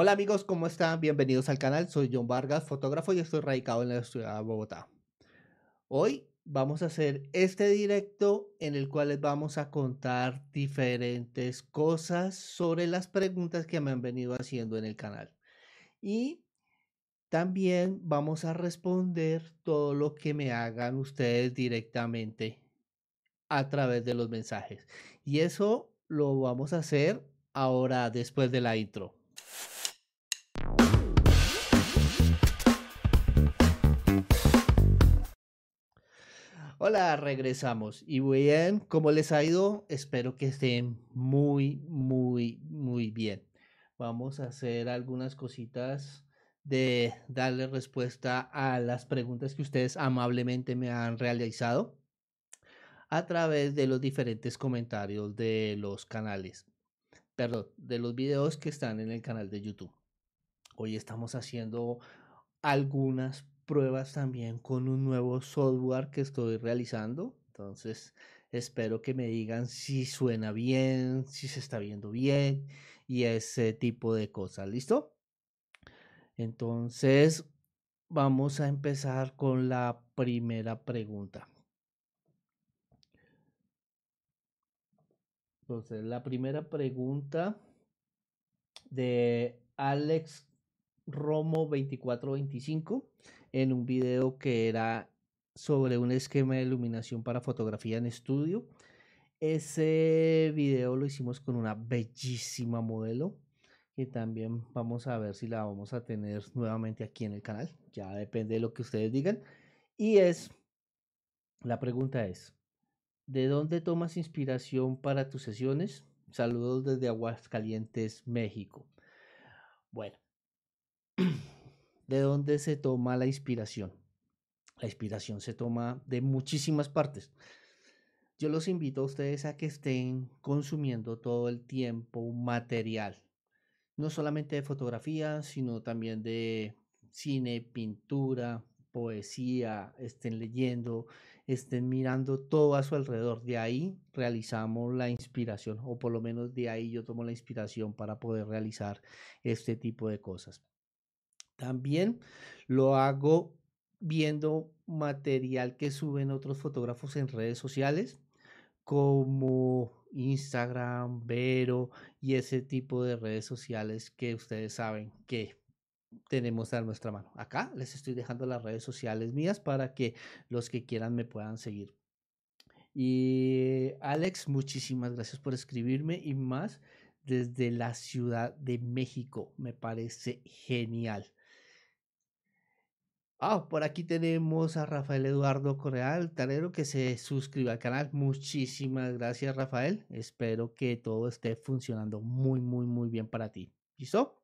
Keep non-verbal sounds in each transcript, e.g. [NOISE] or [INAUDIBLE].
Hola amigos, ¿cómo están? Bienvenidos al canal. Soy John Vargas, fotógrafo y estoy radicado en la ciudad de Bogotá. Hoy vamos a hacer este directo en el cual les vamos a contar diferentes cosas sobre las preguntas que me han venido haciendo en el canal. Y también vamos a responder todo lo que me hagan ustedes directamente a través de los mensajes. Y eso lo vamos a hacer ahora después de la intro. Hola, regresamos. Y bien, ¿cómo les ha ido? Espero que estén muy, muy, muy bien. Vamos a hacer algunas cositas de darle respuesta a las preguntas que ustedes amablemente me han realizado a través de los diferentes comentarios de los canales, perdón, de los videos que están en el canal de YouTube. Hoy estamos haciendo algunas pruebas también con un nuevo software que estoy realizando. Entonces, espero que me digan si suena bien, si se está viendo bien y ese tipo de cosas. ¿Listo? Entonces, vamos a empezar con la primera pregunta. Entonces, la primera pregunta de Alex Romo 2425 en un video que era sobre un esquema de iluminación para fotografía en estudio. Ese video lo hicimos con una bellísima modelo que también vamos a ver si la vamos a tener nuevamente aquí en el canal. Ya depende de lo que ustedes digan. Y es, la pregunta es, ¿de dónde tomas inspiración para tus sesiones? Saludos desde Aguascalientes, México. Bueno, [CLEARS THROAT] ¿De dónde se toma la inspiración? La inspiración se toma de muchísimas partes. Yo los invito a ustedes a que estén consumiendo todo el tiempo material, no solamente de fotografía, sino también de cine, pintura, poesía, estén leyendo, estén mirando todo a su alrededor. De ahí realizamos la inspiración, o por lo menos de ahí yo tomo la inspiración para poder realizar este tipo de cosas. También lo hago viendo material que suben otros fotógrafos en redes sociales como Instagram, Vero y ese tipo de redes sociales que ustedes saben que tenemos a nuestra mano. Acá les estoy dejando las redes sociales mías para que los que quieran me puedan seguir. Y Alex, muchísimas gracias por escribirme y más desde la Ciudad de México. Me parece genial. Ah, por aquí tenemos a Rafael Eduardo Correa Altanero que se suscribe al canal. Muchísimas gracias, Rafael. Espero que todo esté funcionando muy, muy, muy bien para ti. ¿Listo?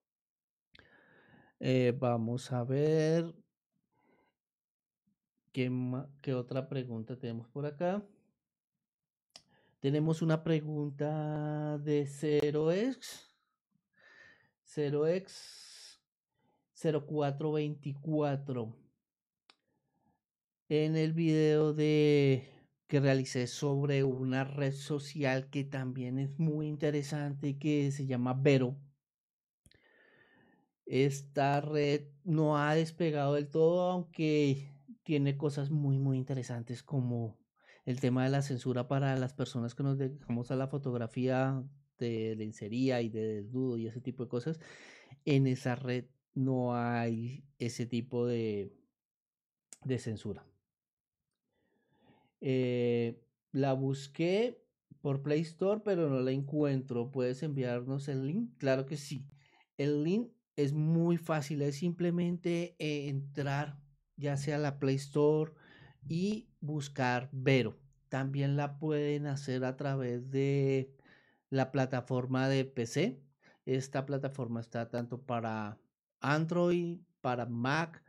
Eh, vamos a ver. ¿Qué, ¿Qué otra pregunta tenemos por acá? Tenemos una pregunta de 0x. 0x 0424 en el video de que realicé sobre una red social que también es muy interesante que se llama Vero. Esta red no ha despegado del todo, aunque tiene cosas muy muy interesantes como el tema de la censura para las personas que nos dejamos a la fotografía de lencería y de desnudo y ese tipo de cosas. En esa red no hay ese tipo de, de censura. Eh, la busqué por Play Store, pero no la encuentro. ¿Puedes enviarnos el link? Claro que sí. El link es muy fácil, es simplemente eh, entrar ya sea a la Play Store y buscar Vero. También la pueden hacer a través de la plataforma de PC. Esta plataforma está tanto para Android, para Mac,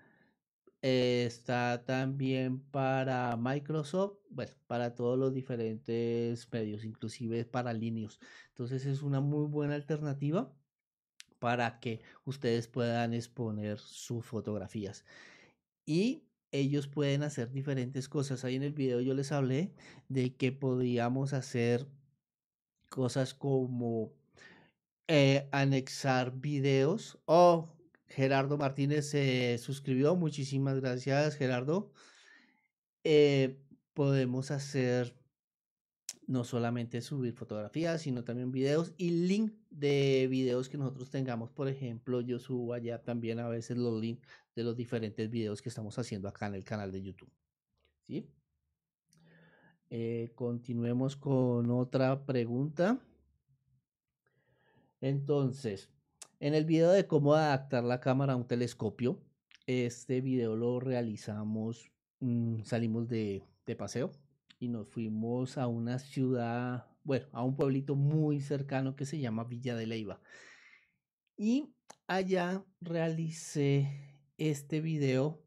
está también para Microsoft, bueno, para todos los diferentes medios, inclusive para Linux. Entonces es una muy buena alternativa para que ustedes puedan exponer sus fotografías. Y ellos pueden hacer diferentes cosas. Ahí en el video yo les hablé de que podíamos hacer cosas como eh, anexar videos. Oh, Gerardo Martínez se suscribió. Muchísimas gracias, Gerardo. Eh, podemos hacer no solamente subir fotografías, sino también videos y link de videos que nosotros tengamos. Por ejemplo, yo subo allá también a veces los links de los diferentes videos que estamos haciendo acá en el canal de YouTube. ¿Sí? Eh, continuemos con otra pregunta. Entonces, en el video de cómo adaptar la cámara a un telescopio, este video lo realizamos, mm, salimos de, de paseo y nos fuimos a una ciudad, bueno, a un pueblito muy cercano que se llama Villa de Leiva. Y allá realicé este video.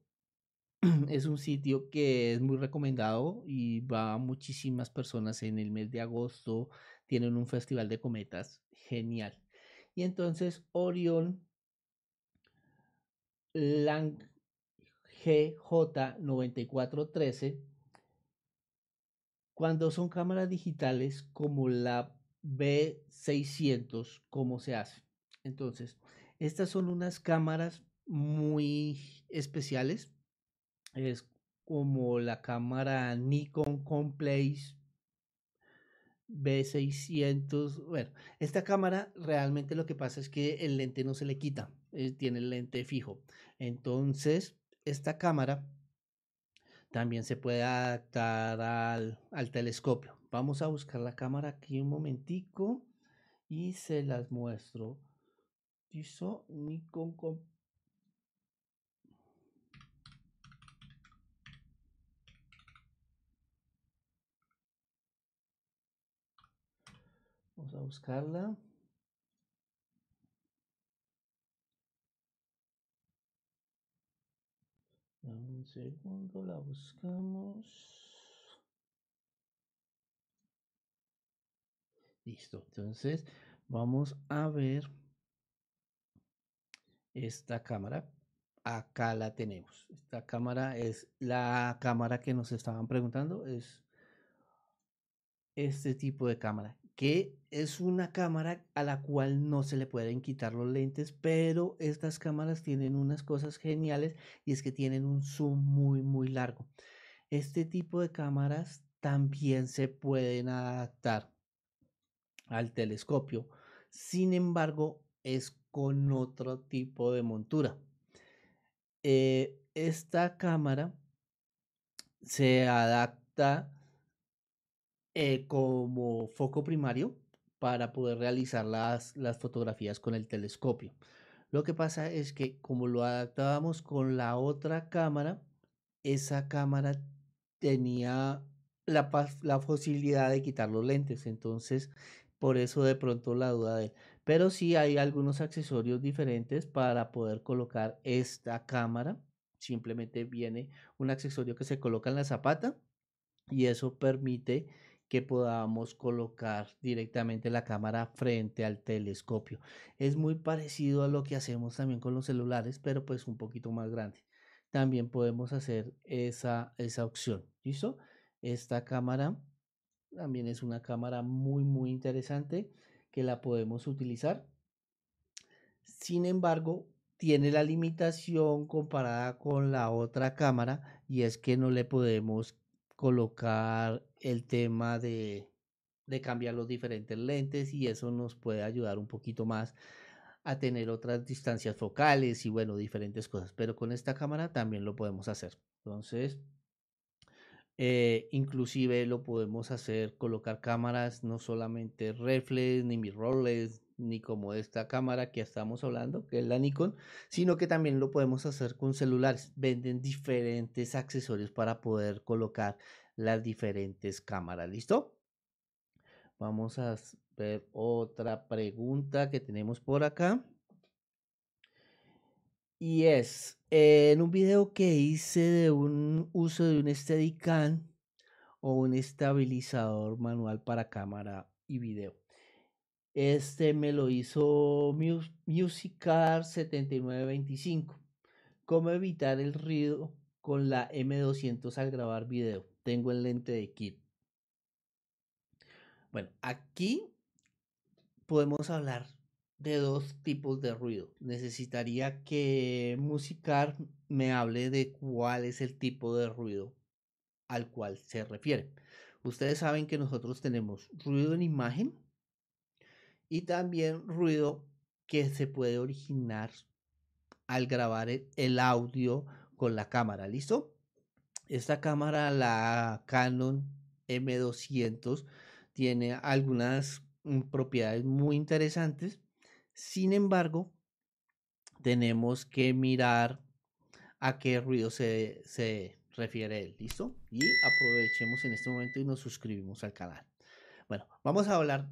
[CLEARS THROAT] Es un sitio que es muy recomendado y va muchísimas personas en el mes de agosto. Tienen un festival de cometas genial. Y entonces Orion Lang GJ9413 cuando son cámaras digitales como la B600, ¿cómo se hace? Entonces, estas son unas cámaras muy especiales. Es como la cámara Nikon Complex B600. Bueno, esta cámara realmente lo que pasa es que el lente no se le quita, eh, tiene el lente fijo. Entonces, esta cámara también se puede adaptar al, al telescopio. Vamos a buscar la cámara aquí un momentico y se las muestro. Listo, Nikon Vamos a buscarla. un segundo, la buscamos. Listo, entonces vamos a ver esta cámara. Acá la tenemos. Esta cámara es la cámara que nos estaban preguntando. Es este tipo de cámara que es una cámara a la cual no se le pueden quitar los lentes, pero estas cámaras tienen unas cosas geniales y es que tienen un zoom muy muy largo. Este tipo de cámaras también se pueden adaptar al telescopio, sin embargo es con otro tipo de montura. Eh, esta cámara se adapta eh, como foco primario para poder realizar las, las fotografías con el telescopio. Lo que pasa es que como lo adaptábamos con la otra cámara, esa cámara tenía la, la posibilidad de quitar los lentes, entonces por eso de pronto la duda de él. Pero sí hay algunos accesorios diferentes para poder colocar esta cámara. Simplemente viene un accesorio que se coloca en la zapata y eso permite que podamos colocar directamente la cámara frente al telescopio. Es muy parecido a lo que hacemos también con los celulares, pero pues un poquito más grande. También podemos hacer esa, esa opción. ¿Listo? Esta cámara también es una cámara muy, muy interesante que la podemos utilizar. Sin embargo, tiene la limitación comparada con la otra cámara y es que no le podemos colocar el tema de, de cambiar los diferentes lentes y eso nos puede ayudar un poquito más a tener otras distancias focales y bueno, diferentes cosas. Pero con esta cámara también lo podemos hacer. Entonces, eh, inclusive lo podemos hacer, colocar cámaras, no solamente reflex, ni mirrorless, ni como esta cámara que estamos hablando, que es la Nikon, sino que también lo podemos hacer con celulares. Venden diferentes accesorios para poder colocar las diferentes cámaras. ¿Listo? Vamos a ver otra pregunta que tenemos por acá. Y es, en un video que hice de un uso de un Steadicam o un estabilizador manual para cámara y video. Este me lo hizo Musicar 7925. ¿Cómo evitar el ruido con la M200 al grabar video? Tengo el lente de kit. Bueno, aquí podemos hablar de dos tipos de ruido. Necesitaría que Musicar me hable de cuál es el tipo de ruido al cual se refiere. Ustedes saben que nosotros tenemos ruido en imagen y también ruido que se puede originar al grabar el audio con la cámara. ¿Listo? Esta cámara, la Canon M200, tiene algunas mm, propiedades muy interesantes. Sin embargo, tenemos que mirar a qué ruido se, se refiere él. ¿Listo? Y aprovechemos en este momento y nos suscribimos al canal. Bueno, vamos a hablar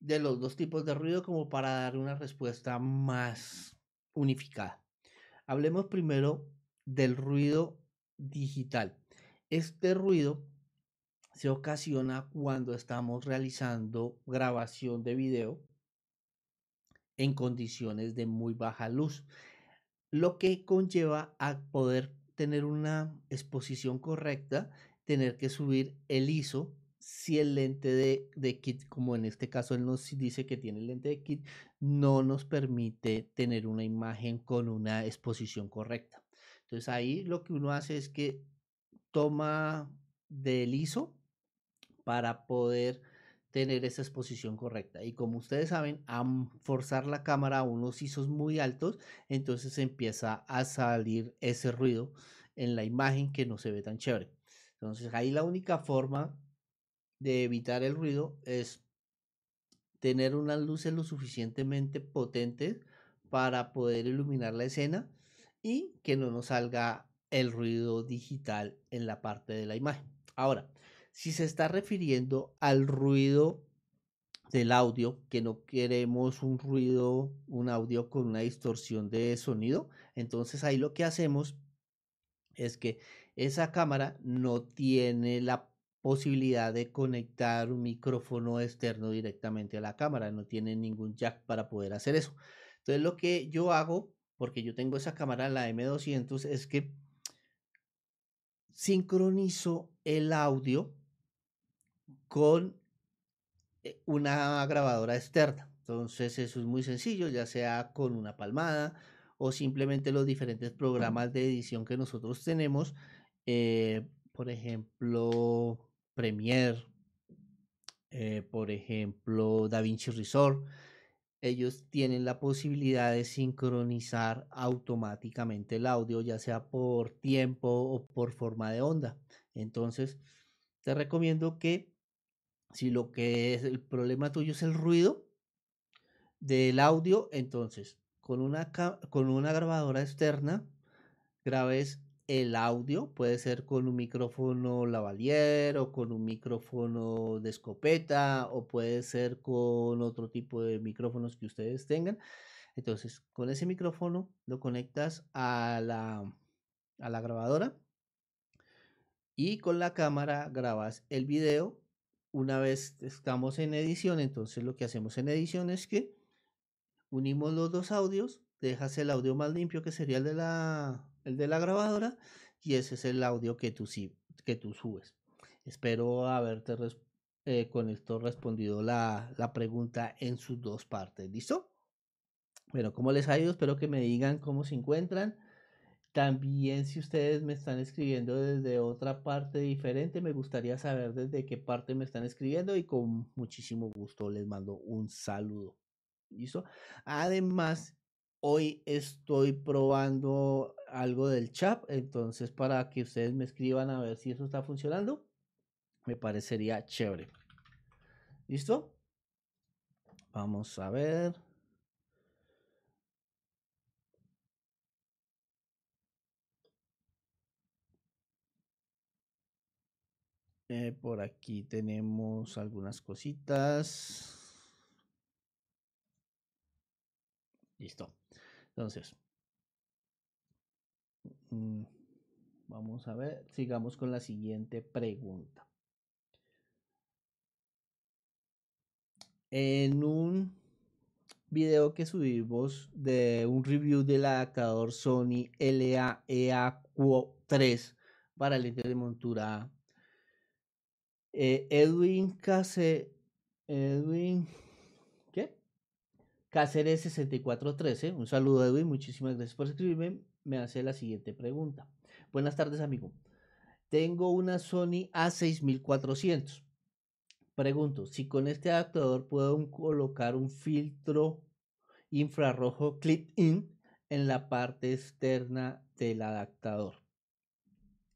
de los dos tipos de ruido como para dar una respuesta más unificada. Hablemos primero del ruido digital. Este ruido se ocasiona cuando estamos realizando grabación de video en condiciones de muy baja luz, lo que conlleva a poder tener una exposición correcta, tener que subir el ISO si el lente de, kit, como en este caso él nos dice que tiene el lente de kit, no nos permite tener una imagen con una exposición correcta. Entonces ahí lo que uno hace es que toma del ISO para poder tener esa exposición correcta. Y como ustedes saben, a forzar la cámara a unos ISOs muy altos, entonces empieza a salir ese ruido en la imagen que no se ve tan chévere. Entonces ahí la única forma de evitar el ruido es tener unas luces lo suficientemente potentes para poder iluminar la escena y que no nos salga el ruido digital en la parte de la imagen. Ahora, si se está refiriendo al ruido del audio, que no queremos un ruido, un audio con una distorsión de sonido, entonces ahí lo que hacemos es que esa cámara no tiene la posibilidad de conectar un micrófono externo directamente a la cámara, no tiene ningún jack para poder hacer eso. Entonces lo que yo hago, porque yo tengo esa cámara, la M200, es que sincronizo el audio con eh, una grabadora externa. Entonces eso es muy sencillo, ya sea con una palmada o simplemente los diferentes programas de edición que nosotros tenemos. Eh, por ejemplo, Premiere, eh, por ejemplo, DaVinci Resolve, ellos tienen la posibilidad de sincronizar automáticamente el audio, ya sea por tiempo o por forma de onda. Entonces, te recomiendo que si lo que es el problema tuyo es el ruido del audio, entonces con una, con una grabadora externa grabes el audio, puede ser con un micrófono lavalier o con un micrófono de escopeta o puede ser con otro tipo de micrófonos que ustedes tengan. Entonces, con ese micrófono lo conectas a la, a la grabadora y con la cámara grabas el video. Una vez estamos en edición, entonces lo que hacemos en edición es que unimos los dos audios, dejas el audio más limpio que sería el de la el de la grabadora, y ese es el audio que tú, que tú subes. Espero haberte eh, con esto respondido la, la pregunta en sus dos partes. ¿Listo? Bueno, ¿cómo les ha ido? Espero que me digan cómo se encuentran. También si ustedes me están escribiendo desde otra parte diferente, me gustaría saber desde qué parte me están escribiendo y con muchísimo gusto les mando un saludo. ¿Listo? Además, Hoy estoy probando algo del chat, entonces para que ustedes me escriban a ver si eso está funcionando, me parecería chévere. ¿Listo? Vamos a ver. Eh, por aquí tenemos algunas cositas. Listo. Entonces, mm, vamos a ver, sigamos con la siguiente pregunta. En un video que subimos de un review del adaptador Sony LA-EA3 para lente de montura eh, Edwin Case, Edwin. Cáceres 6413, un saludo Edwin, muchísimas gracias por escribirme. Me hace la siguiente pregunta. Buenas tardes, amigo. Tengo una Sony A6400. Pregunto, si con este adaptador puedo colocar un filtro infrarrojo clip-in en la parte externa del adaptador.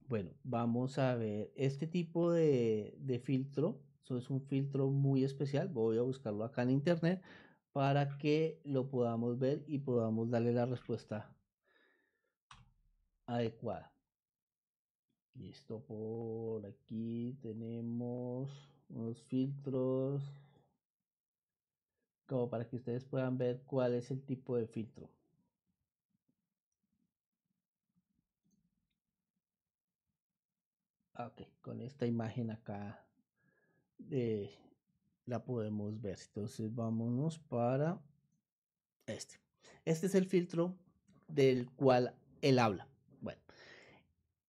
Bueno, vamos a ver este tipo de, de filtro. Eso es un filtro muy especial. Voy a buscarlo acá en internet para que lo podamos ver y podamos darle la respuesta adecuada. Listo, por aquí tenemos unos filtros como para que ustedes puedan ver cuál es el tipo de filtro. Ok, con esta imagen acá de la podemos ver. Entonces vámonos para este. Este es el filtro del cual él habla. Bueno,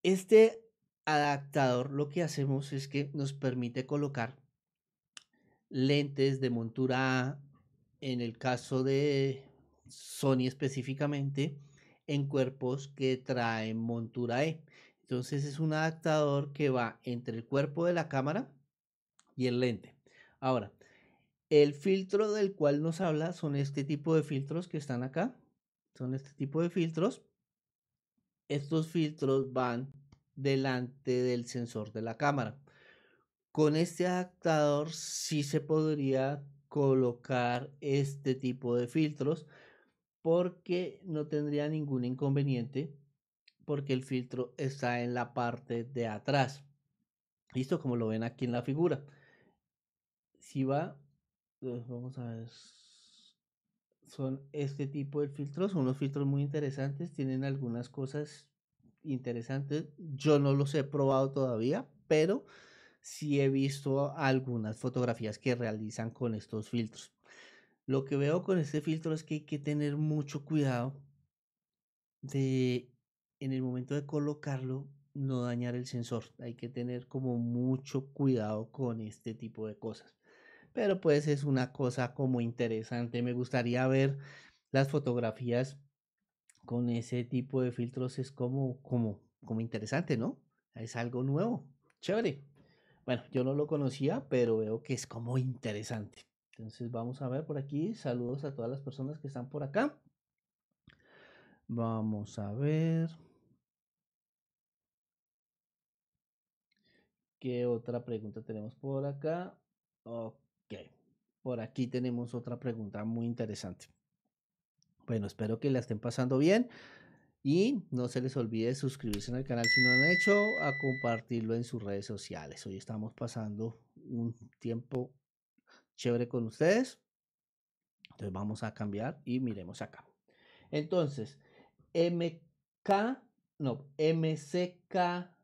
este adaptador lo que hacemos es que nos permite colocar lentes de montura A, en el caso de Sony específicamente, en cuerpos que traen montura E. Entonces es un adaptador que va entre el cuerpo de la cámara y el lente. Ahora, el filtro del cual nos habla son este tipo de filtros que están acá. Son este tipo de filtros. Estos filtros van delante del sensor de la cámara. Con este adaptador sí se podría colocar este tipo de filtros porque no tendría ningún inconveniente porque el filtro está en la parte de atrás. Listo, como lo ven aquí en la figura si va, vamos a ver, son este tipo de filtros, son unos filtros muy interesantes, tienen algunas cosas interesantes, yo no los he probado todavía, pero sí he visto algunas fotografías que realizan con estos filtros. Lo que veo con este filtro es que hay que tener mucho cuidado de en el momento de colocarlo no dañar el sensor. Hay que tener como mucho cuidado con este tipo de cosas pero pues es una cosa como interesante. Me gustaría ver las fotografías con ese tipo de filtros, es como, como, como interesante, ¿no? Es algo nuevo, chévere. Bueno, yo no lo conocía, pero veo que es como interesante. Entonces vamos a ver por aquí. Saludos a todas las personas que están por acá. Vamos a ver. ¿Qué otra pregunta tenemos por acá? Ok. Ok, por aquí tenemos otra pregunta muy interesante. Bueno, espero que la estén pasando bien y no se les olvide suscribirse al canal si no lo han hecho, a compartirlo en sus redes sociales. Hoy estamos pasando un tiempo chévere con ustedes. Entonces vamos a cambiar y miremos acá. Entonces, MK, no, MCKLARO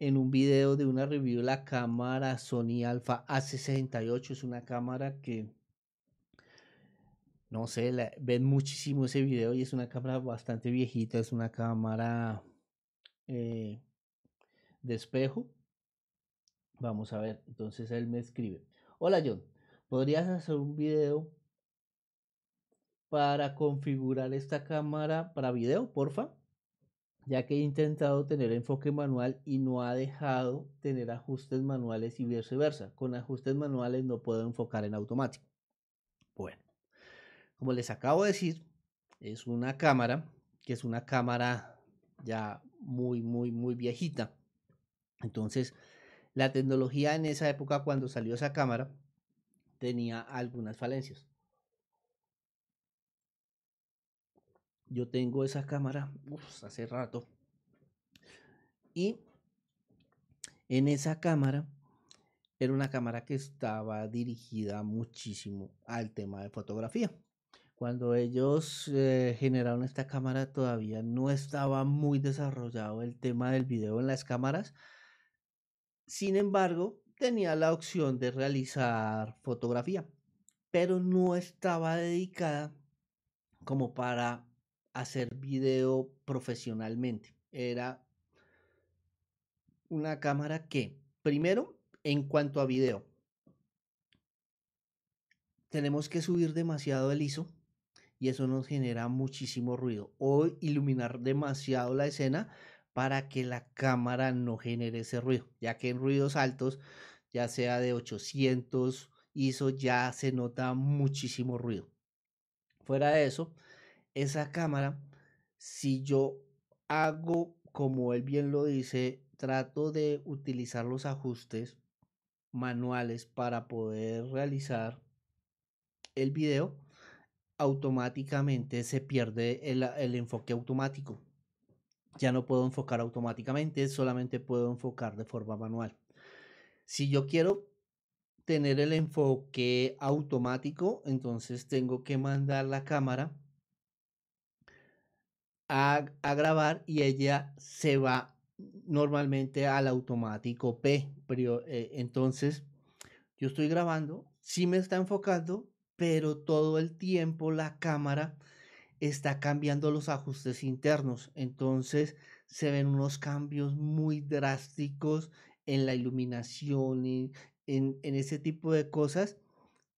en un video de una review la cámara Sony Alpha A68. Es una cámara que, no sé, ven muchísimo ese video y es una cámara bastante viejita. Es una cámara eh, de espejo. Vamos a ver, entonces él me escribe. Hola John, ¿podrías hacer un video para configurar esta cámara para video, porfa? Ya que he intentado tener enfoque manual y no ha dejado tener ajustes manuales y viceversa. Con ajustes manuales no puedo enfocar en automático. Bueno, como les acabo de decir, es una cámara que es una cámara ya muy, muy, muy viejita. Entonces, la tecnología en esa época cuando salió esa cámara tenía algunas falencias. Yo tengo esa cámara hace rato. Y en esa cámara era una cámara que estaba dirigida muchísimo al tema de fotografía. Cuando ellos eh, generaron esta cámara todavía no estaba muy desarrollado el tema del video en las cámaras. Sin embargo, tenía la opción de realizar fotografía, pero no estaba dedicada como para hacer video profesionalmente. Era una cámara que, primero, en cuanto a video, tenemos que subir demasiado el ISO y eso nos genera muchísimo ruido. O iluminar demasiado la escena para que la cámara no genere ese ruido, ya que en ruidos altos, ya sea de 800 ISO, ya se nota muchísimo ruido. Fuera de eso, esa cámara, si yo hago como él bien lo dice, trato de utilizar los ajustes manuales para poder realizar el video, automáticamente se pierde el, el, enfoque automático. Ya no puedo enfocar automáticamente, solamente puedo enfocar de forma manual. Si yo quiero tener el enfoque automático, entonces tengo que mandar la cámara a, grabar y ella se va normalmente al automático P. Pero, eh, entonces, yo estoy grabando, sí me está enfocando, pero todo el tiempo la cámara está cambiando los ajustes internos. Entonces, se ven unos cambios muy drásticos en la iluminación, y en, en ese tipo de cosas.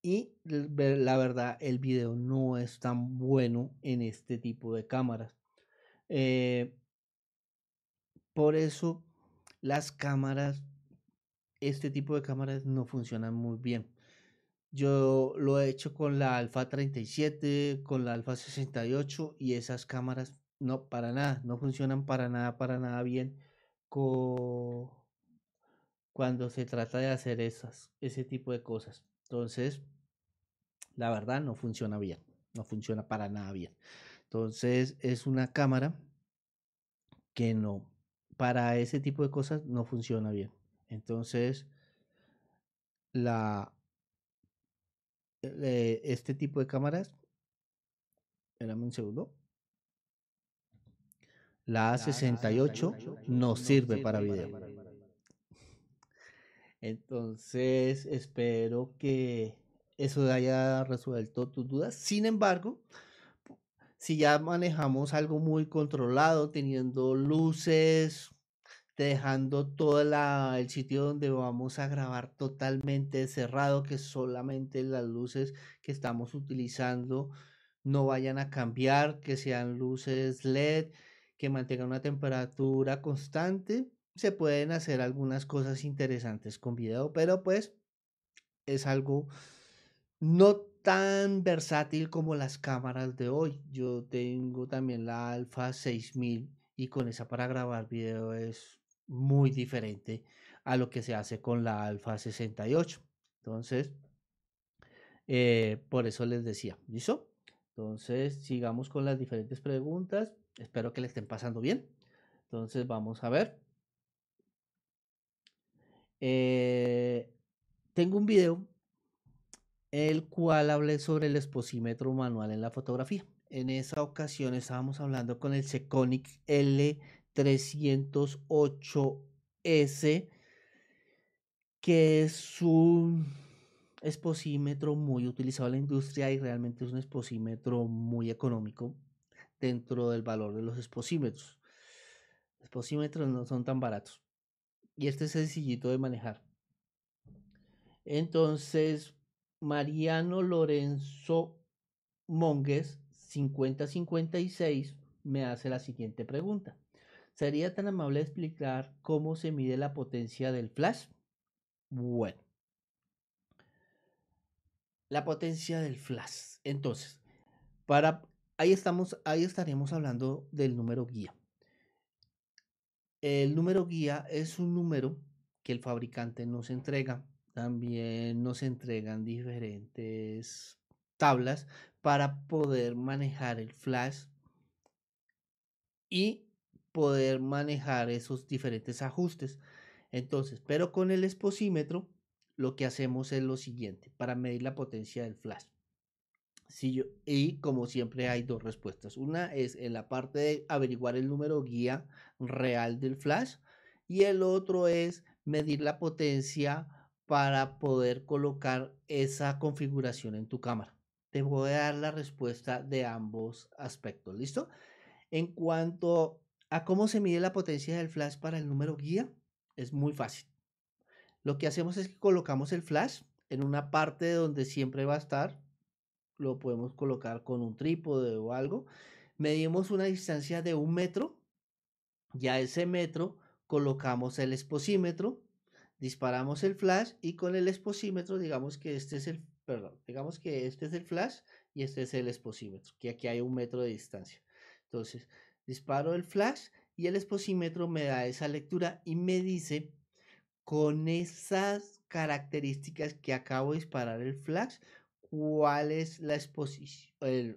Y la verdad, el video no es tan bueno en este tipo de cámaras. Eh, por eso las cámaras, este tipo de cámaras no funcionan muy bien. Yo lo he hecho con la Alpha 37, con la Alpha 68 y esas cámaras no para nada, no funcionan para nada, para nada bien cuando se trata de hacer esas, ese tipo de cosas. Entonces, la verdad no funciona bien, no funciona para nada bien. Entonces, es una cámara que no, para ese tipo de cosas no funciona bien. Entonces, la, eh, este tipo de cámaras, espérame un segundo. La A68 no sirve para video. [LAUGHS] Entonces, espero que eso haya resuelto tus dudas. Sin embargo, si ya manejamos algo muy controlado, teniendo luces, dejando todo el sitio donde vamos a grabar totalmente cerrado, que solamente las luces que estamos utilizando no vayan a cambiar, que sean luces LED, que mantengan una temperatura constante. Se pueden hacer algunas cosas interesantes con video, pero pues es algo no tan versátil como las cámaras de hoy. Yo tengo también la Alpha 6000 y con esa para grabar video es muy diferente a lo que se hace con la Alpha 68. Entonces, eh, por eso les decía, ¿listo? Entonces, sigamos con las diferentes preguntas. Espero que le estén pasando bien. Entonces, vamos a ver. Eh, tengo un video el cual hablé sobre el exposímetro manual en la fotografía. En esa ocasión estábamos hablando con el Seconic L308S, que es un exposímetro muy utilizado en la industria y realmente es un exposímetro muy económico dentro del valor de los exposímetros. Los exposímetros no son tan baratos y este es sencillito de manejar. Entonces, Mariano Lorenzo Mongues 5056 me hace la siguiente pregunta. ¿Sería tan amable explicar cómo se mide la potencia del flash? Bueno, la potencia del flash. Entonces, para ahí estamos, ahí estaríamos hablando del número guía. El número guía es un número que el fabricante nos entrega también nos entregan diferentes tablas para poder manejar el flash y poder manejar esos diferentes ajustes. Entonces, pero con el exposímetro lo que hacemos es lo siguiente para medir la potencia del flash. Y como siempre hay dos respuestas. Una es en la parte de averiguar el número guía real del flash y el otro es medir la potencia para poder colocar esa configuración en tu cámara. Te voy a dar la respuesta de ambos aspectos, ¿listo? En cuanto a cómo se mide la potencia del flash para el número guía, es muy fácil. Lo que hacemos es que colocamos el flash en una parte donde siempre va a estar. Lo podemos colocar con un trípode o algo. Medimos una distancia de un metro. Ya ese metro colocamos el exposímetro, disparamos el flash y con el exposímetro digamos que este es el, perdón, digamos que este es el flash y este es el exposímetro, que aquí hay un metro de distancia. Entonces, disparo el flash y el exposímetro me da esa lectura y me dice con esas características que acabo de disparar el flash, cuál es la exposición, eh,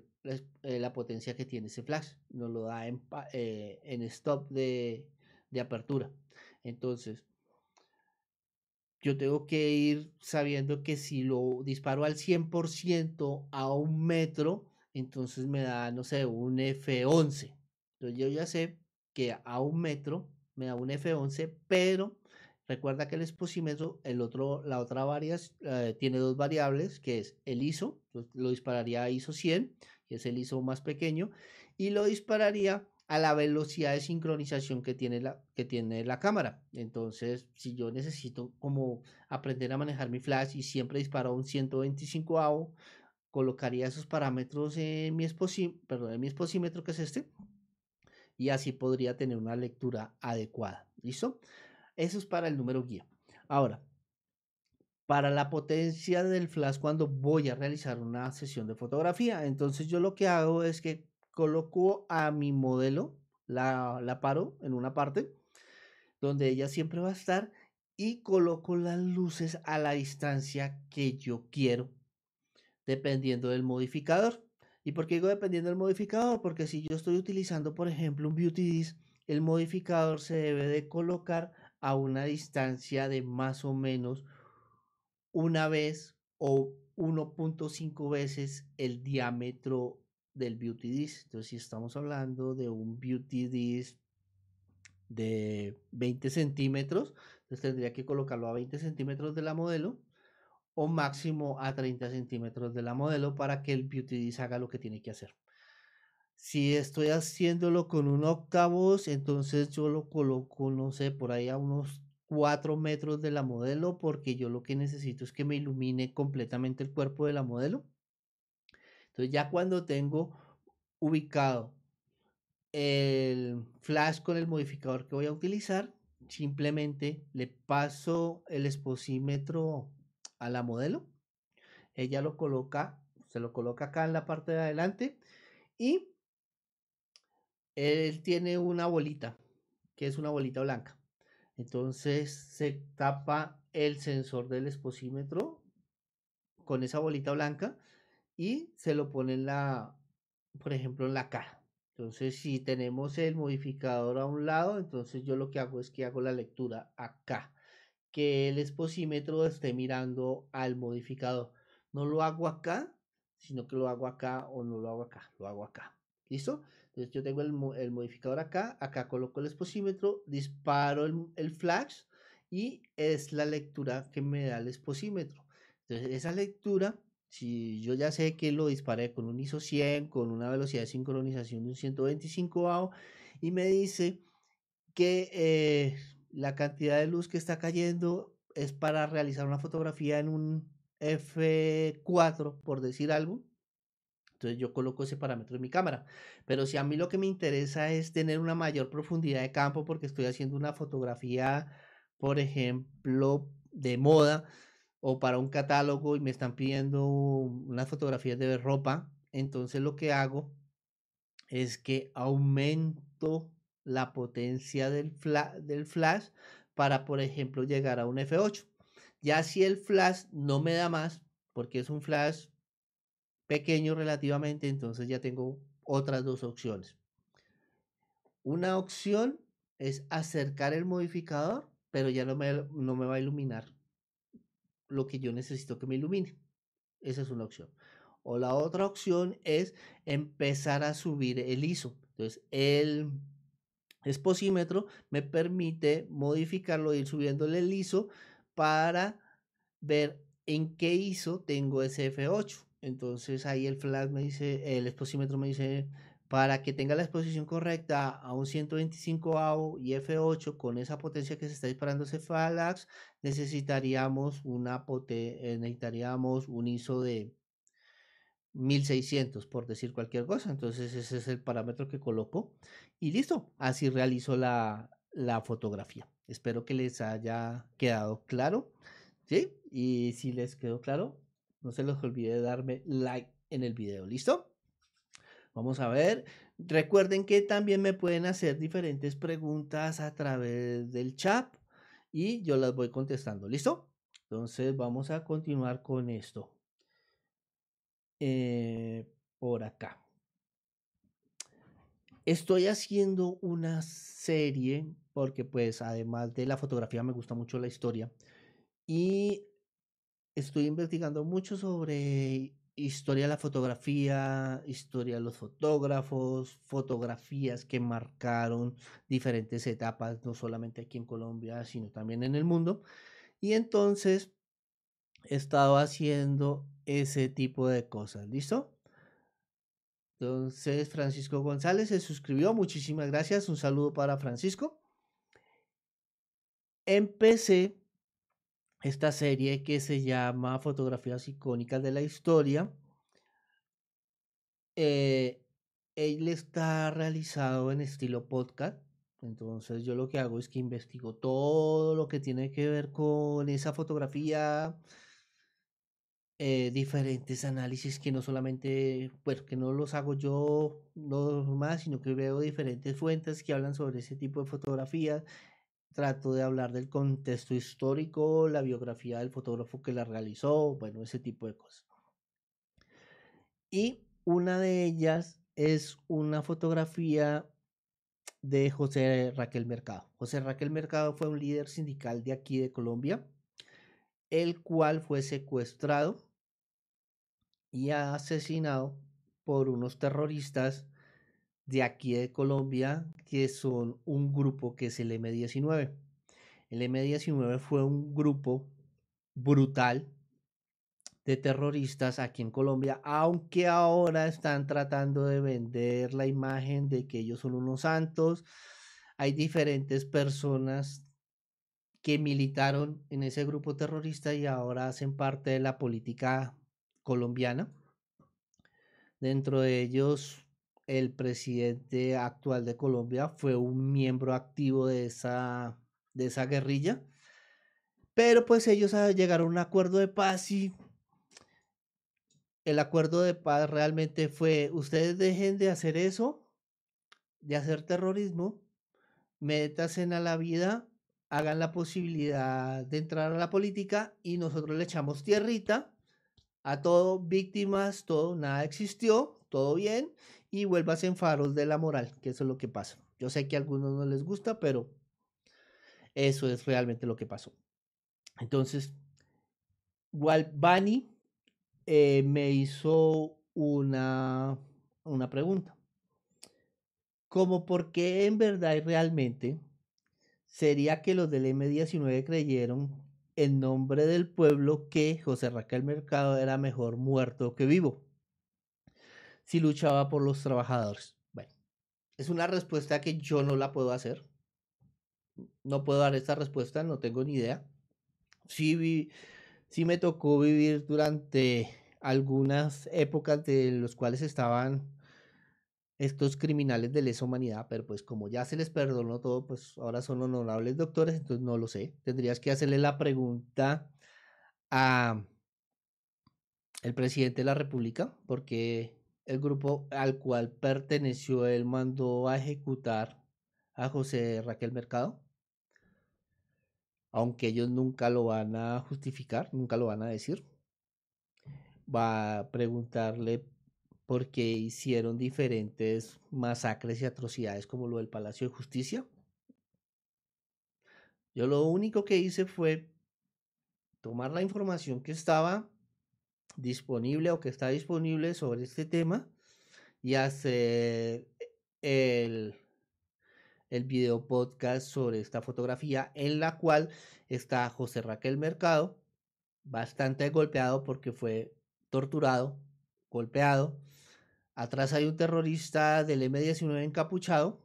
la, potencia que tiene ese flash. Nos lo da en, eh, en stop de, de apertura. Entonces, yo tengo que ir sabiendo que si lo disparo al 100% a un metro, entonces me da, no sé, un F11. Entonces yo ya sé que a un metro me da un F11, pero Recuerda que el exposímetro, el otro, la otra varias, eh, tiene dos variables, que es el ISO, lo dispararía a ISO 100, que es el ISO más pequeño, y lo dispararía a la velocidad de sincronización que tiene la, que tiene la cámara. Entonces, si yo necesito como aprender a manejar mi flash y siempre disparo un 125 AO, colocaría esos parámetros en mi, perdón, en mi exposímetro, que es este, y así podría tener una lectura adecuada. ¿Listo? Eso es para el número guía. Ahora, para la potencia del flash cuando voy a realizar una sesión de fotografía. Entonces yo lo que hago es que coloco a mi modelo, la, la paro en una parte donde ella siempre va a estar y coloco las luces a la distancia que yo quiero, dependiendo del modificador. ¿Y por qué digo dependiendo del modificador? Porque si yo estoy utilizando, por ejemplo, un Beauty Disc, el modificador se debe de colocar a una distancia de más o menos una vez o 1.5 veces el diámetro del beauty disc. Entonces, si estamos hablando de un beauty disc de 20 centímetros, entonces tendría que colocarlo a 20 centímetros de la modelo o máximo a 30 centímetros de la modelo para que el beauty disc haga lo que tiene que hacer. Si estoy haciéndolo con un octavos, entonces yo lo coloco, no sé, por ahí a unos 4 metros de la modelo, porque yo lo que necesito es que me ilumine completamente el cuerpo de la modelo. Entonces ya cuando tengo ubicado el flash con el modificador que voy a utilizar, simplemente le paso el exposímetro a la modelo. Ella lo coloca, se lo coloca acá en la parte de adelante y él tiene una bolita, que es una bolita blanca. Entonces se tapa el sensor del exposímetro con esa bolita blanca y se lo pone en la, por ejemplo, en la caja. Entonces, si tenemos el modificador a un lado, entonces yo lo que hago es que hago la lectura acá, que el exposímetro esté mirando al modificador. No lo hago acá, sino que lo hago acá o no lo hago acá, lo hago acá. ¿Listo? Entonces yo tengo el, modificador acá, acá coloco el exposímetro, disparo el, flash y es la lectura que me da el exposímetro. Entonces esa lectura, si yo ya sé que lo disparé con un ISO 100, con una velocidad de sincronización de un 125 AO y me dice que eh, la cantidad de luz que está cayendo es para realizar una fotografía en un F4, por decir algo, entonces yo coloco ese parámetro en mi cámara. Pero si a mí lo que me interesa es tener una mayor profundidad de campo porque estoy haciendo una fotografía, por ejemplo, de moda o para un catálogo y me están pidiendo unas fotografías de ropa, entonces lo que hago es que aumento la potencia del, flash para, por ejemplo, llegar a un F8. Ya si el flash no me da más, porque es un flash pequeño relativamente, entonces ya tengo otras dos opciones. Una opción es acercar el modificador, pero ya no me, no me va a iluminar lo que yo necesito que me ilumine. Esa es una opción. O la otra opción es empezar a subir el ISO. Entonces, el exposímetro me permite modificarlo, ir subiéndole el ISO para ver en qué ISO tengo ese F8. Entonces ahí el flash me dice, el exposímetro me dice, Para que tenga la exposición correcta a un 125 AO y F8 con esa potencia que se está disparando ese Falax, necesitaríamos una necesitaríamos un ISO de 1600 por decir cualquier cosa. Entonces ese es el parámetro que coloco y listo. Así realizo la, fotografía. Espero que les haya quedado claro. ¿Sí? Y si les quedó claro, no se les olvide darme like en el video. ¿Listo? Vamos a ver. Recuerden que también me pueden hacer diferentes preguntas a través del chat y yo las voy contestando. ¿Listo? Entonces vamos a continuar con esto. Eh, por acá. Estoy haciendo una serie porque pues además de la fotografía me gusta mucho la historia y estoy investigando mucho sobre historia de la fotografía, historia de los fotógrafos, fotografías que marcaron diferentes etapas, no solamente aquí en Colombia, sino también en el mundo. Y entonces he estado haciendo ese tipo de cosas, ¿listo? Entonces, Francisco González se suscribió, muchísimas gracias, un saludo para Francisco. Empecé esta serie que se llama Fotografías icónicas de la historia. Eh, él está realizado en estilo podcast. Entonces yo lo que hago es que investigo todo lo que tiene que ver con esa fotografía, eh, diferentes análisis que no solamente, pues que no los hago yo más, sino que veo diferentes fuentes que hablan sobre ese tipo de fotografías trato de hablar del contexto histórico, la biografía del fotógrafo que la realizó, bueno, ese tipo de cosas. Y una de ellas es una fotografía de José Raquel Mercado. José Raquel Mercado fue un líder sindical de aquí de Colombia, el cual fue secuestrado y asesinado por unos terroristas de aquí de Colombia, que son un grupo que es el M19. El M19 fue un grupo brutal de terroristas aquí en Colombia, aunque ahora están tratando de vender la imagen de que ellos son unos santos. Hay diferentes personas que militaron en ese grupo terrorista y ahora hacen parte de la política colombiana. Dentro de ellos el presidente actual de Colombia fue un miembro activo de esa, de esa guerrilla. Pero pues ellos llegaron a un acuerdo de paz y el acuerdo de paz realmente fue, ustedes dejen de hacer eso, de hacer terrorismo, métasen a la vida, hagan la posibilidad de entrar a la política y nosotros le echamos tierrita a todo, víctimas, todo, nada existió, todo bien y vuelvas en faros de la moral, que eso es lo que pasa. Yo sé que a algunos no les gusta, pero eso es realmente lo que pasó. Entonces, Walbani eh, me hizo una, una pregunta. Como por qué en verdad y realmente sería que los del M19 creyeron en nombre del pueblo que José Raquel Mercado era mejor muerto que vivo si luchaba por los trabajadores? Bueno, es una respuesta que yo no la puedo hacer. No puedo dar esta respuesta, no tengo ni idea. Sí, me tocó vivir durante algunas épocas de los cuales estaban estos criminales de lesa humanidad, pero pues como ya se les perdonó todo, pues ahora son honorables doctores, entonces no lo sé. Tendrías que hacerle la pregunta a el presidente de la República, porque el grupo al cual perteneció él mandó a ejecutar a José Raquel Mercado. Aunque ellos nunca lo van a justificar, nunca lo van a decir. Va a preguntarle por qué hicieron diferentes masacres y atrocidades como lo del Palacio de Justicia. Yo lo único que hice fue tomar la información que estaba disponible o que está disponible sobre este tema y hacer el, el video podcast sobre esta fotografía en la cual está José Raquel Mercado, bastante golpeado porque fue torturado, golpeado, Atrás hay un terrorista del M19 encapuchado,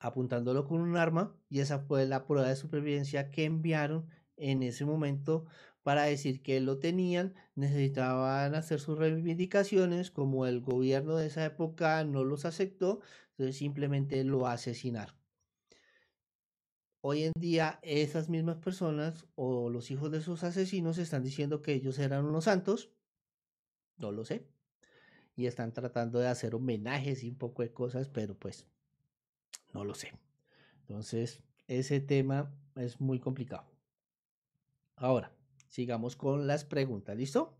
apuntándolo con un arma, y esa fue la prueba de supervivencia que enviaron en ese momento para decir que lo tenían, necesitaban hacer sus reivindicaciones, como el gobierno de esa época no los aceptó, entonces simplemente lo asesinaron. Hoy en día esas mismas personas o los hijos de esos asesinos están diciendo que ellos eran unos santos, no lo sé, y están tratando de hacer homenajes y un poco de cosas, pero pues no lo sé. Entonces, ese tema es muy complicado. Ahora, sigamos con las preguntas, ¿listo?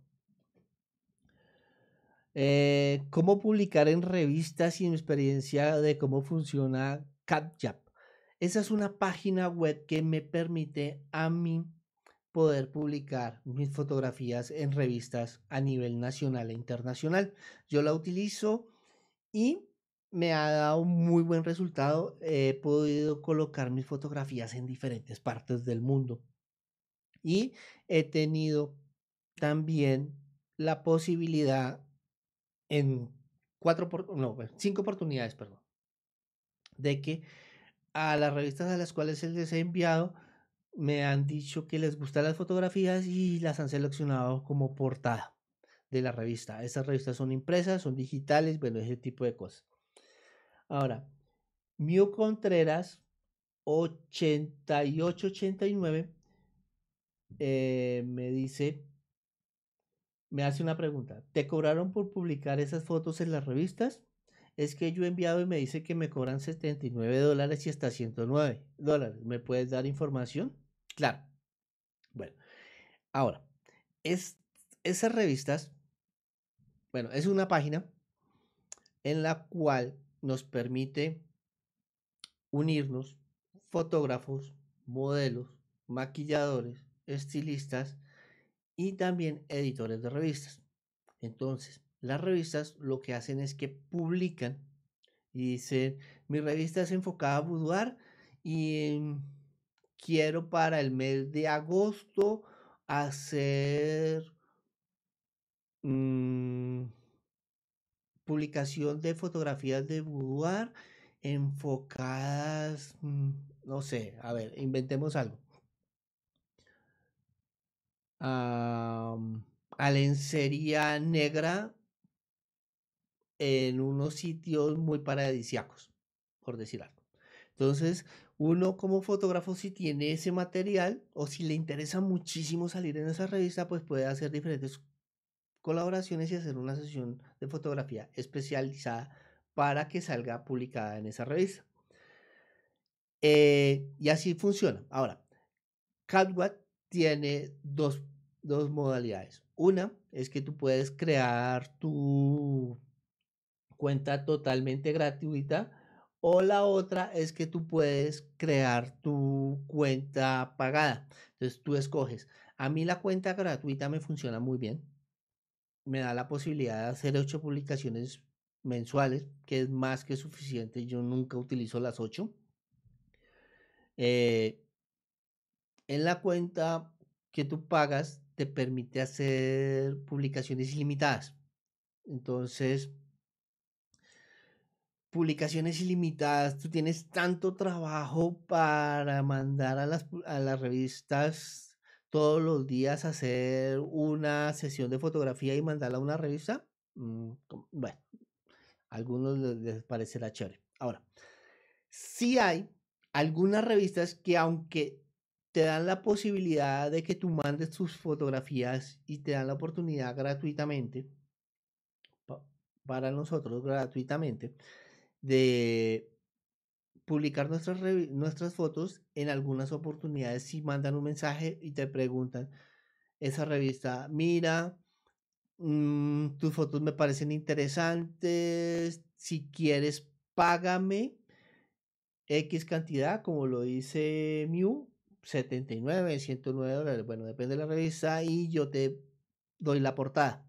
Eh, ¿Cómo publicar en revistas sin experiencia de cómo funciona CapJap? Esa es una página web que me permite a mí poder publicar mis fotografías en revistas a nivel nacional e internacional. Yo la utilizo y me ha dado muy buen resultado. He podido colocar mis fotografías en diferentes partes del mundo. Y he tenido también la posibilidad en cuatro, no, cinco oportunidades, perdón, de que a las revistas a las cuales les he enviado me han dicho que les gustan las fotografías y las han seleccionado como portada de la revista. Estas revistas son impresas, son digitales, bueno, ese tipo de cosas. Ahora, Mio Contreras 8889 eh, me dice, me hace una pregunta. ¿Te cobraron por publicar esas fotos en las revistas? es que yo he enviado y me dice que me cobran 79 dólares y hasta 109 dólares. ¿Me puedes dar información? Claro. Bueno, ahora, es, esas revistas, bueno, es una página en la cual nos permite unirnos fotógrafos, modelos, maquilladores, estilistas y también editores de revistas. Entonces, las revistas lo que hacen es que publican y dicen, mi revista es enfocada a boudoir y quiero para el mes de agosto hacer mm, publicación de fotografías de boudoir enfocadas, mm, no sé, a ver, inventemos algo. A lencería negra en unos sitios muy paradisíacos, por decir algo. Entonces, uno como fotógrafo, si tiene ese material o si le interesa muchísimo salir en esa revista, pues puede hacer diferentes colaboraciones y hacer una sesión de fotografía especializada para que salga publicada en esa revista. Eh, y así funciona. Ahora, CatWat tiene dos, dos modalidades. Una es que tú puedes crear tu cuenta totalmente gratuita o la otra es que tú puedes crear tu cuenta pagada. Entonces tú escoges. A mí la cuenta gratuita me funciona muy bien. Me da la posibilidad de hacer ocho publicaciones mensuales, que es más que suficiente. Yo nunca utilizo las ocho. Eh, en la cuenta que tú pagas te permite hacer publicaciones ilimitadas. Entonces, publicaciones ilimitadas, tú tienes tanto trabajo para mandar a las, a las revistas todos los días hacer una sesión de fotografía y mandarla a una revista. Mm, bueno, a algunos les parecerá chévere. Ahora, sí hay algunas revistas que aunque te dan la posibilidad de que tú mandes tus fotografías y te dan la oportunidad gratuitamente, para nosotros gratuitamente, de publicar nuestras, nuestras fotos, en algunas oportunidades. Si mandan un mensaje y te preguntan, esa revista, mira, mm, tus fotos me parecen interesantes, si quieres, págame X cantidad, como lo dice Mew, 79, 109 dólares, bueno, depende de la revista y yo te doy la portada.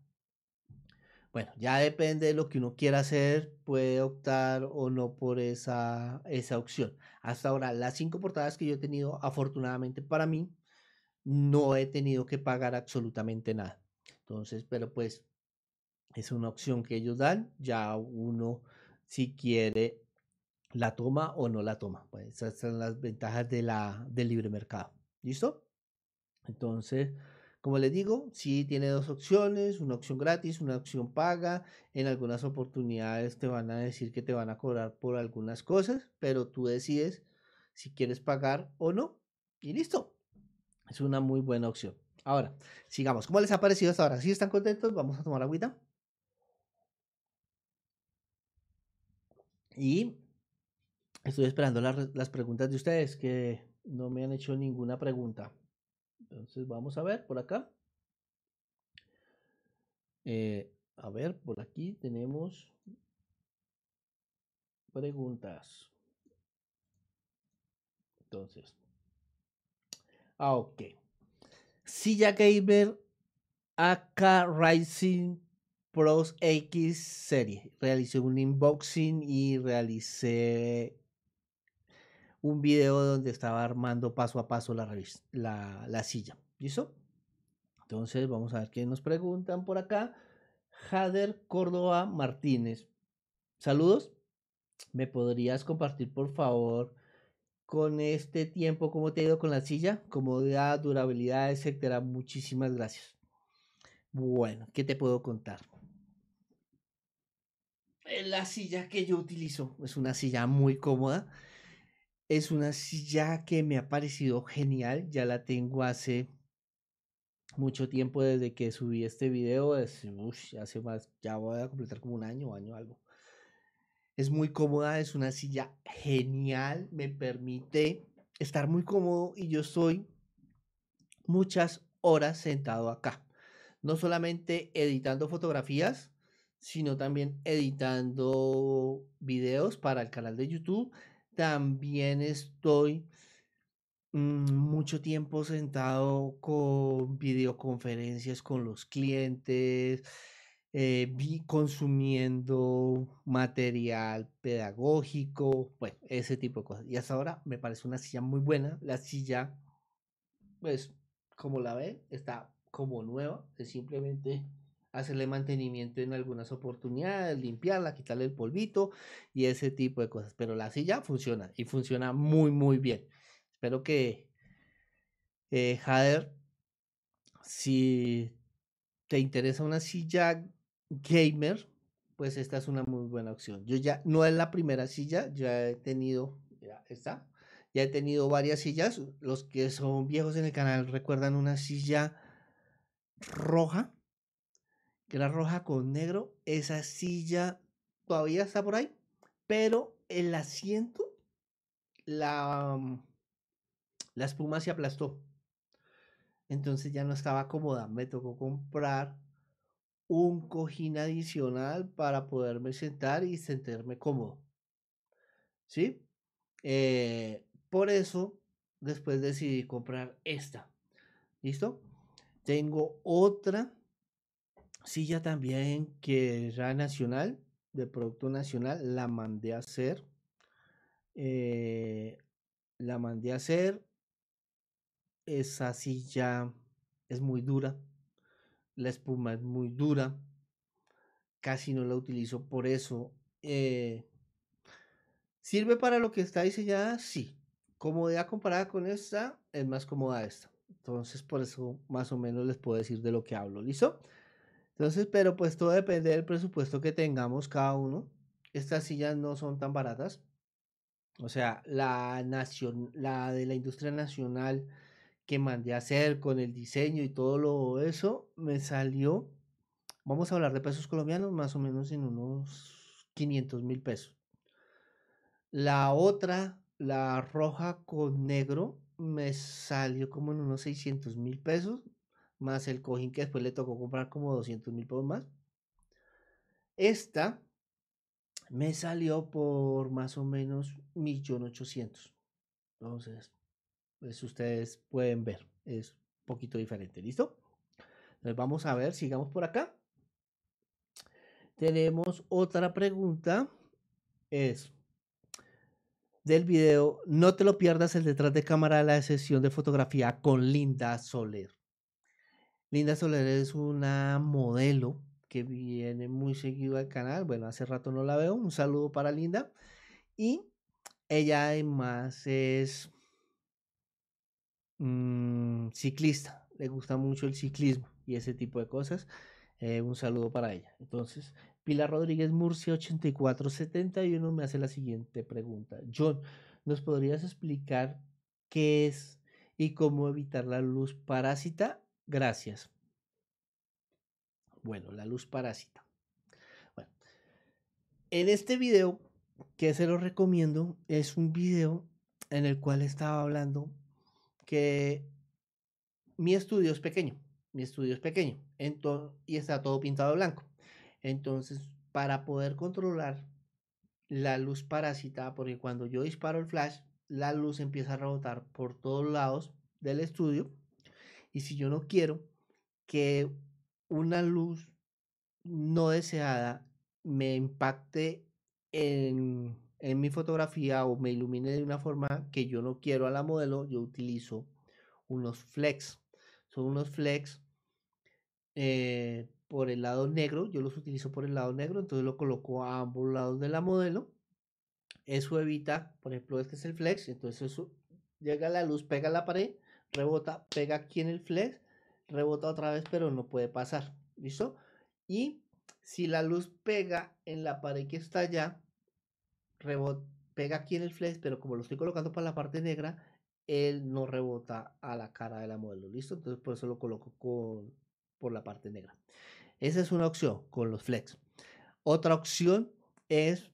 Bueno, ya depende de lo que uno quiera hacer, puede optar o no por esa, esa opción. Hasta ahora, las cinco portadas que yo he tenido, afortunadamente para mí, no he tenido que pagar absolutamente nada. Entonces, pero pues, Es una opción que ellos dan. Ya uno, si quiere, la toma o no la toma. Pues esas son las ventajas de la, del libre mercado. ¿Listo? Entonces, como les digo, sí tiene dos opciones, una opción gratis, una opción paga. En algunas oportunidades te van a decir que te van a cobrar por algunas cosas, pero tú decides si quieres pagar o no. Y listo. Es una muy buena opción. Ahora, sigamos. ¿Cómo les ha parecido hasta ahora? ¿Sí están contentos? Vamos a tomar agüita. Y estoy esperando las, preguntas de ustedes que no me han hecho ninguna pregunta. Entonces vamos a ver por acá. Eh, a ver, por aquí tenemos preguntas. Entonces. Ah, ok. Silla Gamer AK Rising Pros X serie. Realicé un unboxing y realicé un video donde estaba armando paso a paso la, la, la silla. ¿Listo? Entonces vamos a ver qué nos preguntan por acá. Jader Córdoba Martínez. Saludos. ¿Me podrías compartir por favor con este tiempo cómo te ha ido con la silla? Comodidad, durabilidad, etcétera. Muchísimas gracias. Bueno, ¿qué te puedo contar? La silla que yo utilizo es una silla muy cómoda es una silla que me ha parecido genial. Ya la tengo hace mucho tiempo desde que subí este video. Es, hace más, ya voy a completar como un año, año algo. Es muy cómoda, es una silla genial. Me permite estar muy cómodo y yo estoy muchas horas sentado acá. No solamente editando fotografías, sino también editando videos para el canal de YouTube también estoy mm, mucho tiempo sentado con videoconferencias con los clientes, eh, consumiendo material pedagógico, bueno, ese tipo de cosas. Y hasta ahora me parece una silla muy buena. La silla, pues, como la ven, está como nueva, es simplemente hacerle mantenimiento en algunas oportunidades, limpiarla, quitarle el polvito y ese tipo de cosas. Pero la silla funciona y funciona muy, muy bien. Espero que, eh, Jader, si te interesa una silla gamer, pues esta es una muy buena opción. Yo ya no es la primera silla, ya he tenido, está, ya he tenido varias sillas. Los que son viejos en el canal recuerdan una silla roja que era roja con negro. Esa silla todavía está por ahí, pero el asiento, la, mm, la espuma se aplastó. Entonces ya no estaba cómoda. Me tocó comprar un cojín adicional para poderme sentar y sentirme cómodo. ¿Sí? Eh, por eso, después decidí comprar esta. ¿Listo? Tengo otra silla también que era nacional, de producto nacional, la mandé a hacer. Eh, la mandé a hacer. Esa silla es muy dura. La espuma es muy dura. Casi no la utilizo por eso. Eh, ¿Sirve para lo que está diseñada? Sí. Comodidad comparada con esta, es más cómoda esta. Entonces, por eso más o menos les puedo decir de lo que hablo. ¿Listo? Entonces, pero pues todo depende del presupuesto que tengamos cada uno. Estas sillas no son tan baratas. O sea, la, la de la industria nacional que mandé a hacer con el diseño y todo lo eso, me salió, vamos a hablar de pesos colombianos, más o menos en unos 500 mil pesos. La otra, la roja con negro, me salió como en unos 600 mil pesos más el cojín que después le tocó comprar como 200 mil pesos más. Esta me salió por más o menos 1.800.000. Entonces, pues ustedes pueden ver, es un poquito diferente, ¿listo? Entonces vamos a ver, sigamos por acá. Tenemos otra pregunta, es del video, no te lo pierdas el detrás de cámara de la sesión de fotografía con Linda Soler. Linda Soler es una modelo que viene muy seguido al canal. Bueno, hace rato no la veo. Un saludo para Linda. Y ella además es mm, ciclista. Le gusta mucho el ciclismo y ese tipo de cosas. Eh, un saludo para ella. Entonces, Pilar Rodríguez Murcia 8471 me hace la siguiente pregunta. John, ¿nos podrías explicar qué es y cómo evitar la luz parásita? Gracias. Bueno, la luz parásita. Bueno, en este video que se lo recomiendo es un video en el cual estaba hablando que mi estudio es pequeño, mi estudio es pequeño y está todo pintado blanco. Entonces, para poder controlar la luz parásita, porque cuando yo disparo el flash, la luz empieza a rebotar por todos lados del estudio. Y si yo no quiero que una luz no deseada me impacte en, en, mi fotografía o me ilumine de una forma que yo no quiero a la modelo, yo utilizo unos flex. Son unos flex eh, por el lado negro, yo los utilizo por el lado negro, entonces lo coloco a ambos lados de la modelo. Eso evita, por ejemplo, este es el flex, entonces eso llega la luz, pega la pared, rebota, pega aquí en el flex, rebota otra vez, pero no puede pasar. ¿Listo? Y si la luz pega en la pared que está allá, rebota, pega aquí en el flex, pero como lo estoy colocando para la parte negra, él no rebota a la cara de la modelo. ¿Listo? Entonces por eso lo coloco por la parte negra. Esa es una opción con los flex. Otra opción es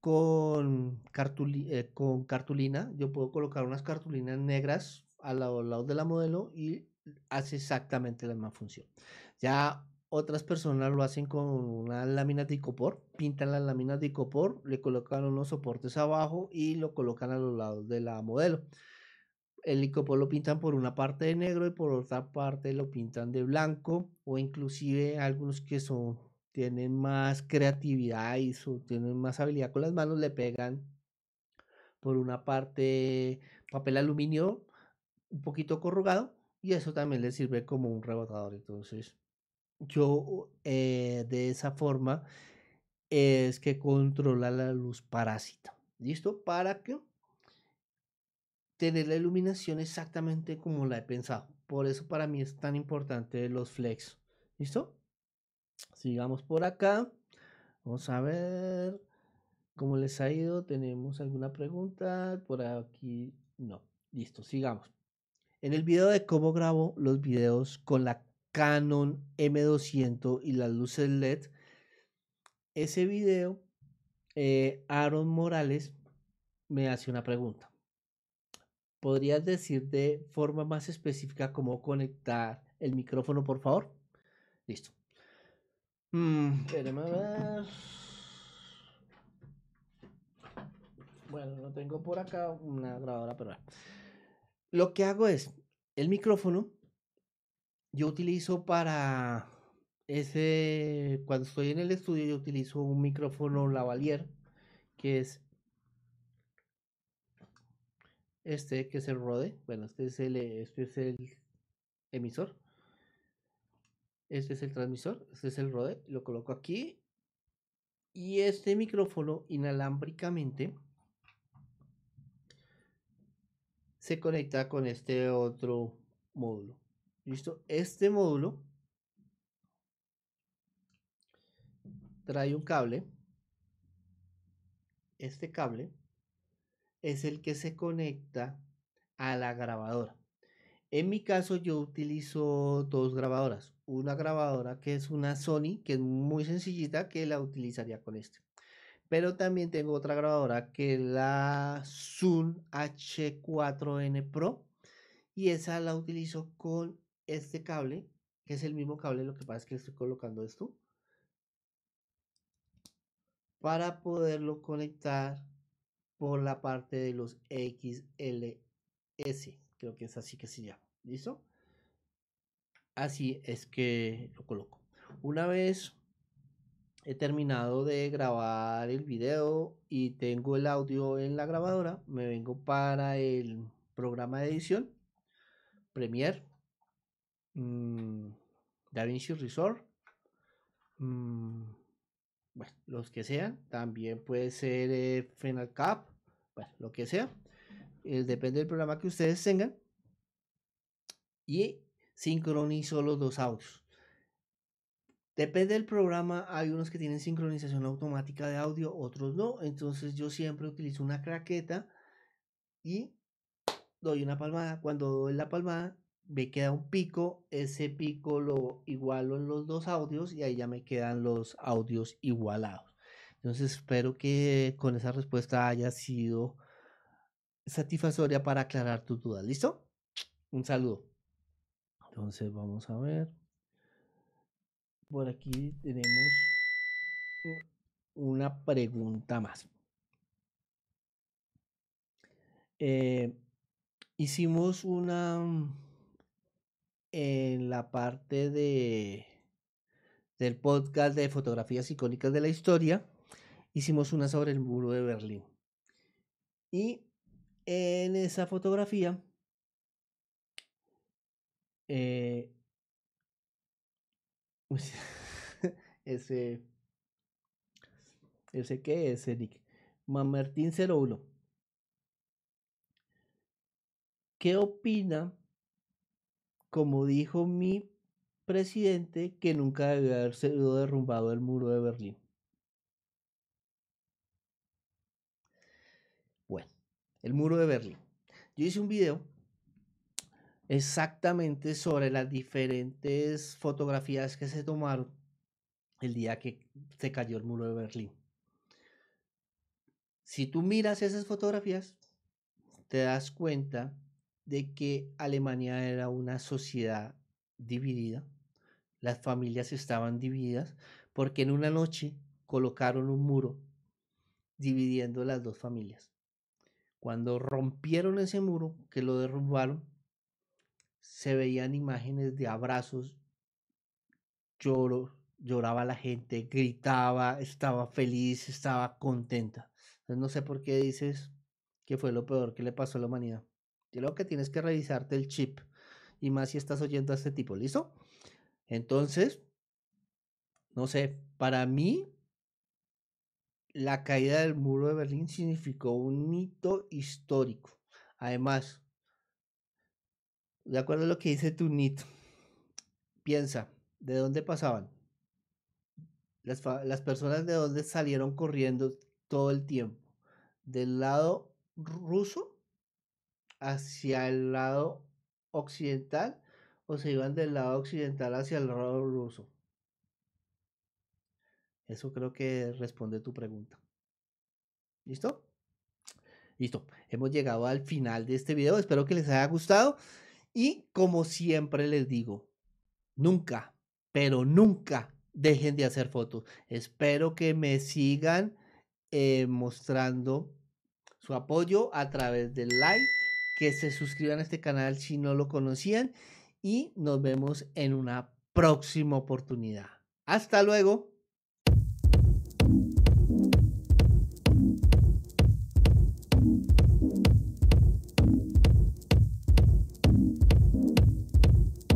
con, eh, con cartulina. Yo puedo colocar unas cartulinas negras al lado, al de la modelo y hace exactamente la misma función. Ya otras personas lo hacen con una lámina de icopor, pintan las láminas de icopor, le colocan unos soportes abajo y lo colocan a los lados de la modelo el icopor lo pintan por una parte de negro y por otra parte lo pintan de blanco o inclusive algunos que son tienen más creatividad y tienen más habilidad con las manos le pegan por una parte papel aluminio un poquito corrugado y eso también le sirve como un rebotador entonces yo eh, de esa forma es que controla la luz parásita listo para que tener la iluminación exactamente como la he pensado. Por eso para mí es tan importante los flex. ¿Listo? Sigamos por acá. Vamos a ver cómo les ha ido. ¿Tenemos alguna pregunta? Por aquí no. Listo, sigamos. En el video de cómo grabo los videos con la Canon M200 y las luces LED, ese video, eh, Aaron Morales me hace una pregunta. ¿Podrías decir de forma más específica cómo conectar el micrófono, por favor? Listo. Mm, ver. Bueno, no tengo por acá una grabadora, pero lo que hago es el micrófono. Yo utilizo para ese cuando estoy en el estudio yo utilizo un micrófono lavalier que es este que es el Rode, bueno, este es el, este es el emisor, este es el transmisor, este es el Rode, lo coloco aquí y este micrófono inalámbricamente se conecta con este otro módulo. ¿Listo? Este módulo trae un cable. Este cable es el que se conecta a la grabadora. En mi caso yo utilizo dos grabadoras. Una grabadora que es una Sony, que es muy sencillita, que la utilizaría con este. Pero también tengo otra grabadora que es la Zoom H4N Pro. Y esa la utilizo con este cable, que es el mismo cable, lo que pasa es que estoy colocando esto. Para poderlo conectar por la parte de los XLS. Creo que es así que se llama. ¿Listo? Así es que lo coloco. Una vez he terminado de grabar el video y tengo el audio en la grabadora, me vengo para el programa de edición, Premiere, mm, DaVinci Resolve mm, bueno, los que sean, también puede ser eh, Final Cap, bueno, lo que sea, eh, depende del programa que ustedes tengan, y sincronizo los dos audios. Depende del programa, hay unos que tienen sincronización automática de audio, otros no. Entonces yo siempre utilizo una craqueta y doy una palmada. Cuando doy la palmada, me queda un pico. Ese pico lo igualo en los dos audios y ahí ya me quedan los audios igualados. Entonces espero que con esa respuesta haya sido satisfactoria para aclarar tus dudas. ¿Listo? Un saludo. Entonces vamos a ver. Por aquí tenemos una pregunta más. Eh, hicimos una en la parte de del podcast de fotografías icónicas de la historia. Hicimos una sobre el muro de Berlín. Y en esa fotografía eh, [LAUGHS] ese. ¿Ese qué es, Nick? Mamertín 01. ¿Qué opina? Como dijo mi presidente, que nunca debe haber sido derrumbado el muro de Berlín. Bueno, el muro de Berlín. Yo hice un video exactamente sobre las diferentes fotografías que se tomaron el día que se cayó el muro de Berlín. Si tú miras esas fotografías, te das cuenta de que Alemania era una sociedad dividida, las familias estaban divididas, porque en una noche colocaron un muro dividiendo las dos familias. Cuando rompieron ese muro, que lo derrumbaron, se veían imágenes de abrazos, lloro, lloraba la gente, gritaba, estaba feliz, estaba contenta. Entonces no sé por qué dices que fue lo peor que le pasó a la humanidad. Yo creo que tienes que revisarte el chip y más si estás oyendo a este tipo, ¿listo? Entonces, no sé, para mí la caída del muro de Berlín significó un hito histórico. Además, de acuerdo a lo que dice Tunit, piensa, ¿de dónde pasaban? Las, las personas de dónde salieron corriendo todo el tiempo. ¿Del lado ruso hacia el lado occidental o se iban del lado occidental hacia el lado ruso? Eso creo que responde tu pregunta. ¿Listo? Listo. Hemos llegado al final de este video. Espero que les haya gustado. Y como siempre les digo, nunca, pero nunca dejen de hacer fotos. Espero que me sigan eh, mostrando su apoyo a través del like, que se suscriban a este canal si no lo conocían y nos vemos en una próxima oportunidad. Hasta luego.